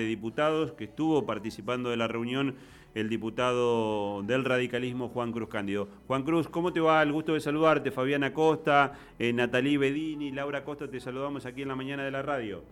de Diputados, que estuvo participando de la reunión el diputado del radicalismo Juan Cruz Cándido. Juan Cruz, ¿cómo te va? El gusto de saludarte. Fabiana Costa, eh, Natalí Bedini, Laura Costa, te saludamos aquí en la mañana de la radio.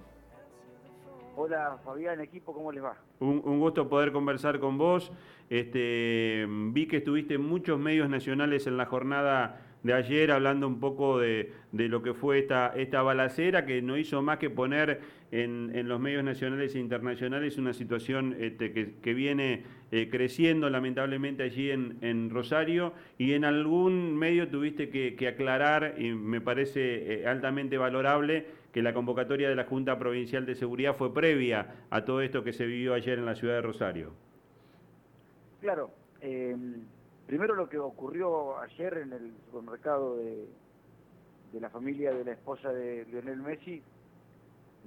Hola Fabián, equipo, ¿cómo les va? Un, un, gusto poder conversar con vos. Este, vi que estuviste en muchos medios nacionales en la jornada de ayer hablando un poco de, lo que fue esta, esta balacera que no hizo más que poner en, en los medios nacionales e internacionales una situación este, que, viene eh, creciendo lamentablemente allí en, en, Rosario y en algún medio tuviste que, aclarar y me parece eh, altamente valorable que la convocatoria de la Junta Provincial de Seguridad fue previa a todo esto que se vivió ayer en la ciudad de Rosario. Claro. Eh Primero lo que ocurrió ayer en el supermercado de, la familia de la esposa de Lionel Messi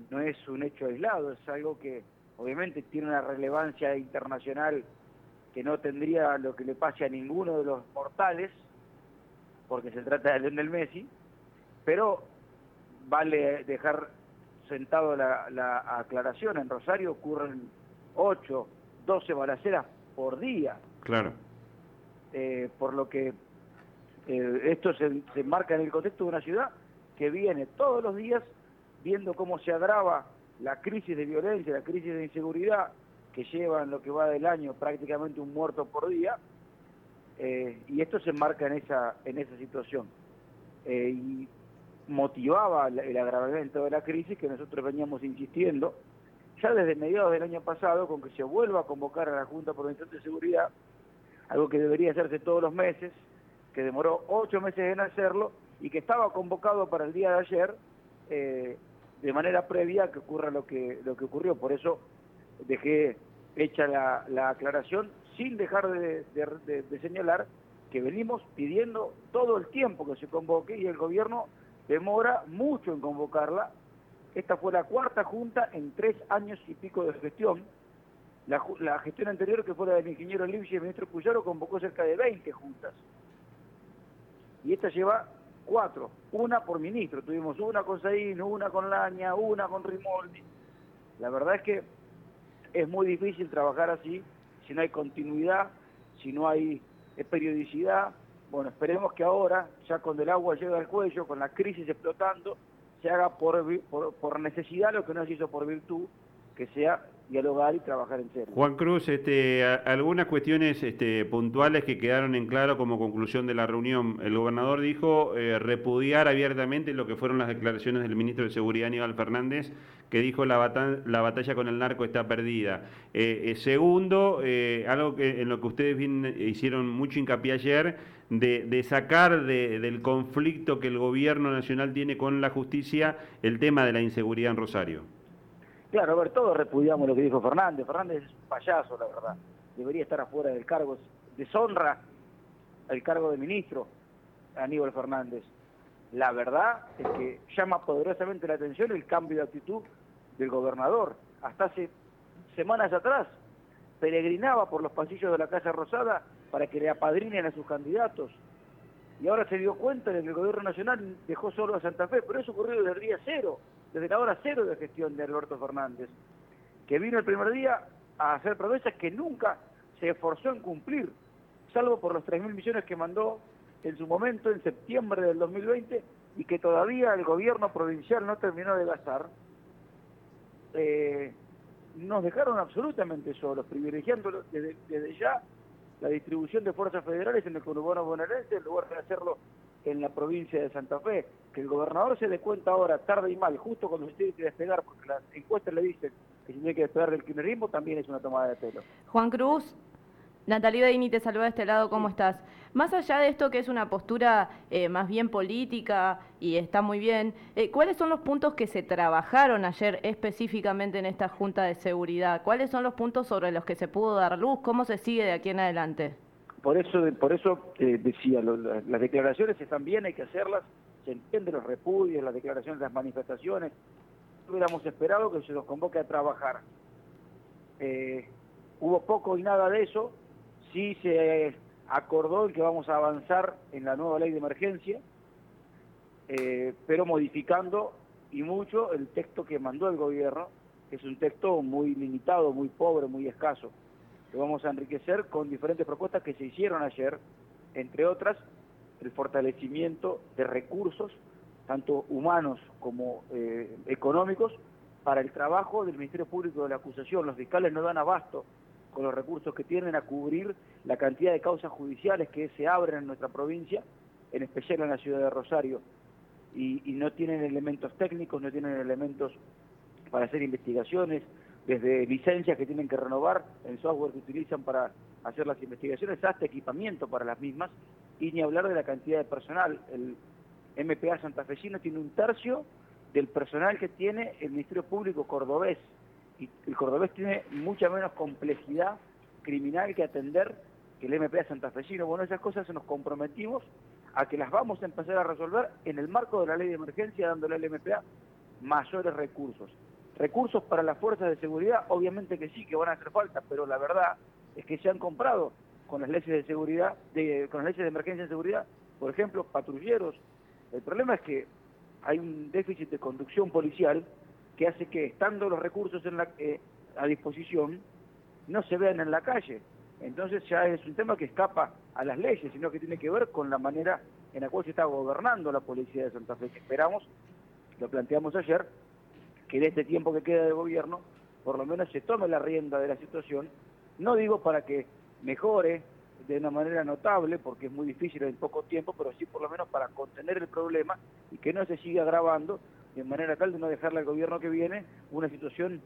no es un hecho aislado, es algo que obviamente tiene una relevancia internacional que no tendría lo que le pase a ninguno de los mortales, porque se trata de Lionel Messi, pero vale dejar sentado la, la aclaración, en Rosario ocurren 8, 12 balaceras por día. Claro. Eh, por lo que eh, esto se, se marca en el contexto de una ciudad que viene todos los días viendo cómo se agrava la crisis de violencia, la crisis de inseguridad que lleva en lo que va del año prácticamente un muerto por día, eh, y esto se marca en esa, en esa situación. y motivaba el agravamiento de la crisis que nosotros veníamos insistiendo ya desde mediados del año pasado con que se vuelva a convocar a la Junta Provincial de Seguridad algo que debería hacerse todos los meses, que demoró ocho meses en hacerlo y que estaba convocado para el día de ayer eh, de manera previa a que ocurra lo que, lo que ocurrió. Por eso dejé hecha la, aclaración sin dejar de, señalar que venimos pidiendo todo el tiempo que se convoque y el gobierno demora mucho en convocarla. Esta fue la cuarta junta en tres años y pico de gestión la, gestión anterior, que fue la del ingeniero Livchi y el ministro Puyaro, convocó cerca de 20 juntas. Y esta lleva cuatro, una por ministro. Tuvimos una con Saín, una con Laña, una con Rimoldi. La verdad es que es muy difícil trabajar así si no hay continuidad, si no hay eh, periodicidad. Bueno, esperemos que ahora, ya cuando el agua llega al cuello, con la crisis explotando, se haga por, por necesidad lo que no se hizo por virtud, que sea dialogar y trabajar en serio. Juan Cruz, este, algunas cuestiones este, puntuales que quedaron en claro como conclusión de la reunión. El gobernador dijo eh, repudiar abiertamente lo que fueron las declaraciones del ministro de Seguridad Aníbal Fernández, que dijo la, la batalla con el narco está perdida. Eh, eh, segundo, algo que en lo que ustedes hicieron mucho hincapié ayer, de, sacar del conflicto que el gobierno nacional tiene con la justicia el tema de la inseguridad en Rosario. Claro, a ver, todos repudiamos lo que dijo Fernández. Fernández es un payaso, la verdad. Debería estar afuera del cargo. Deshonra el cargo de ministro Aníbal Fernández. La verdad es que llama poderosamente la atención el cambio de actitud del gobernador. Hasta hace semanas atrás peregrinaba por los pasillos de la Casa Rosada para que le apadrinen a sus candidatos. Y ahora se dio cuenta de que el gobierno nacional dejó solo a Santa Fe, pero eso ocurrió desde el día cero desde la hora cero de gestión de Alberto Fernández, que vino el primer día a hacer promesas que nunca se esforzó en cumplir, salvo por los 3.000 millones que mandó en su momento, en septiembre del 2020, y que todavía el gobierno provincial no terminó de gastar, eh, nos dejaron absolutamente solos, privilegiando desde, ya la distribución de fuerzas federales en el conurbano bonaerense en lugar de hacerlo en la provincia de Santa Fe. Que el gobernador se dé cuenta ahora, tarde y mal, justo cuando se tiene que despegar, porque las encuestas le dicen que se tiene que despegar del kirchnerismo, también es una tomada de pelo. Juan Cruz, Natalia Dini te saluda de este lado, ¿cómo estás? Más allá de esto que es una postura eh, más bien política y está muy bien, eh, ¿cuáles son los puntos que se trabajaron ayer específicamente en esta Junta de Seguridad? ¿Cuáles son los puntos sobre los que se pudo dar luz? ¿Cómo se sigue de aquí en adelante? Por eso, por eso eh, decía, las declaraciones están bien, hay que hacerlas, se entienden los repudios, las declaraciones, las manifestaciones. Hubiéramos esperado que se los convoque a trabajar. Eh, hubo poco y nada de eso, sí se acordó el que vamos a avanzar en la nueva ley de emergencia, eh, pero modificando y mucho el texto que mandó el gobierno, es un texto muy limitado, muy pobre, muy escaso. Lo vamos a enriquecer con diferentes propuestas que se hicieron ayer, entre otras, el fortalecimiento de recursos, tanto humanos como eh, económicos, para el trabajo del Ministerio Público de la Acusación. Los fiscales no dan abasto con los recursos que tienen a cubrir la cantidad de causas judiciales que se abren en nuestra provincia, en especial en la ciudad de Rosario, y, y no tienen elementos técnicos, no tienen elementos para hacer investigaciones, desde licencias que tienen que renovar, el software que utilizan para hacer las investigaciones, hasta equipamiento para las mismas, y ni hablar de la cantidad de personal. El MPA santafesino tiene un tercio del personal que tiene el Ministerio Público cordobés, y el cordobés tiene mucha menos complejidad criminal que atender que el MPA santafesino. Bueno, esas cosas nos comprometimos a que las vamos a empezar a resolver en el marco de la ley de emergencia, dándole al MPA mayores recursos. Recursos para las fuerzas de seguridad, obviamente que sí, que van a hacer falta, pero la verdad es que se han comprado con las leyes de seguridad, de, con las leyes de emergencia de seguridad, por ejemplo, patrulleros. El problema es que hay un déficit de conducción policial que hace que, estando los recursos en la, eh, a disposición, no se vean en la calle. Entonces ya es un tema que escapa a las leyes, sino que tiene que ver con la manera en la cual se está gobernando la policía de Santa Fe. esperamos, lo planteamos ayer, que en este tiempo que queda de gobierno, por lo menos se tome la rienda de la situación, no digo para que mejore de una manera notable, porque es muy difícil en poco tiempo, pero sí por lo menos para contener el problema y que no se siga agravando, de manera tal de no dejarle al gobierno que viene una situación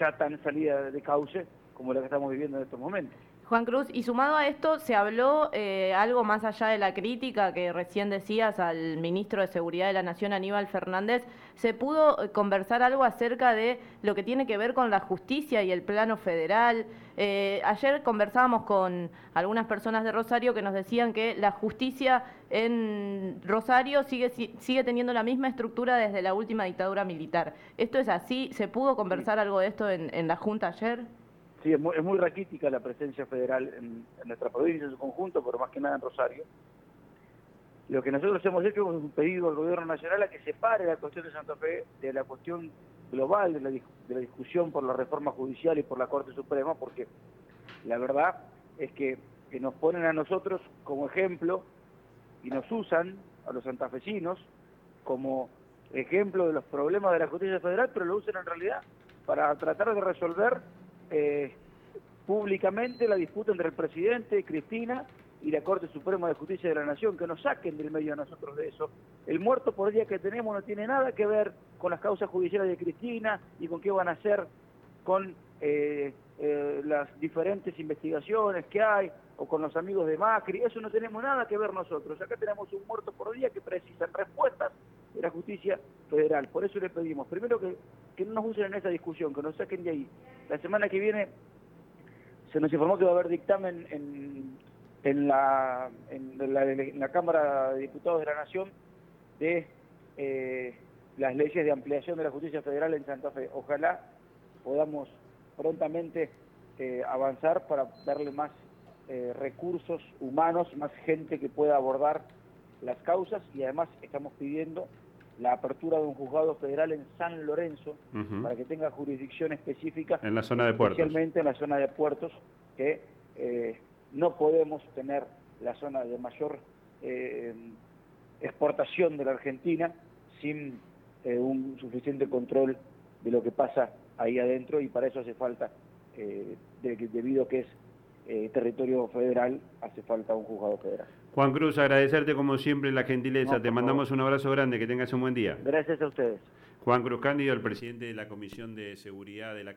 ya tan salida de cauce como la que estamos viviendo en estos momentos. Juan Cruz, y sumado a esto, ¿se habló eh, algo más allá de la crítica que recién decías al ministro de Seguridad de la Nación, Aníbal Fernández? ¿Se pudo eh, conversar algo acerca de lo que tiene que ver con la justicia y el plano federal? Eh, ayer conversábamos con algunas personas de Rosario que nos decían que la justicia en Rosario sigue, sigue teniendo la misma estructura desde la última dictadura militar. ¿Esto es así? ¿Se pudo conversar algo de esto en, en la Junta ayer? Sí, es muy, raquítica la presencia federal en, nuestra provincia en su conjunto, pero más que nada en Rosario. Lo que nosotros hemos hecho es un pedido al gobierno nacional a que separe la cuestión de Santa Fe de la cuestión global de la, de la discusión por la reforma judicial y por la Corte Suprema, porque la verdad es que, que nos ponen a nosotros como ejemplo y nos usan a los santafesinos como ejemplo de los problemas de la justicia federal, pero lo usan en realidad para tratar de resolver eh, públicamente la disputa entre el presidente, Cristina, y la Corte Suprema de Justicia de la Nación, que nos saquen del medio a nosotros de eso. El muerto por día que tenemos no tiene nada que ver con las causas judiciales de Cristina y con qué van a hacer con eh, eh, las diferentes investigaciones que hay o con los amigos de Macri. Eso no tenemos nada que ver nosotros. Acá tenemos un muerto por día que precisa respuestas de la justicia federal. Por eso le pedimos, primero que, que no nos usen en esa discusión, que nos saquen de ahí. La semana que viene se nos informó que va a haber dictamen en, en, la, en, la, Cámara de Diputados de la Nación de eh, las leyes de ampliación de la justicia federal en Santa Fe. Ojalá podamos prontamente eh, avanzar para darle más eh, recursos humanos, más gente que pueda abordar las causas y además estamos pidiendo la apertura de un juzgado federal en San Lorenzo para que tenga jurisdicción específica. En la zona de puertos. Especialmente en la zona de puertos, que eh, no podemos tener la zona de mayor eh, exportación de la Argentina sin eh, un suficiente control de lo que pasa ahí adentro y para eso hace falta, debido a que es territorio federal, hace falta un juzgado federal. Juan Cruz, agradecerte como siempre la gentileza. Te mandamos un abrazo grande, que tengas un buen día. Gracias a ustedes. Juan Cruz Cándido, el presidente de la Comisión de Seguridad de la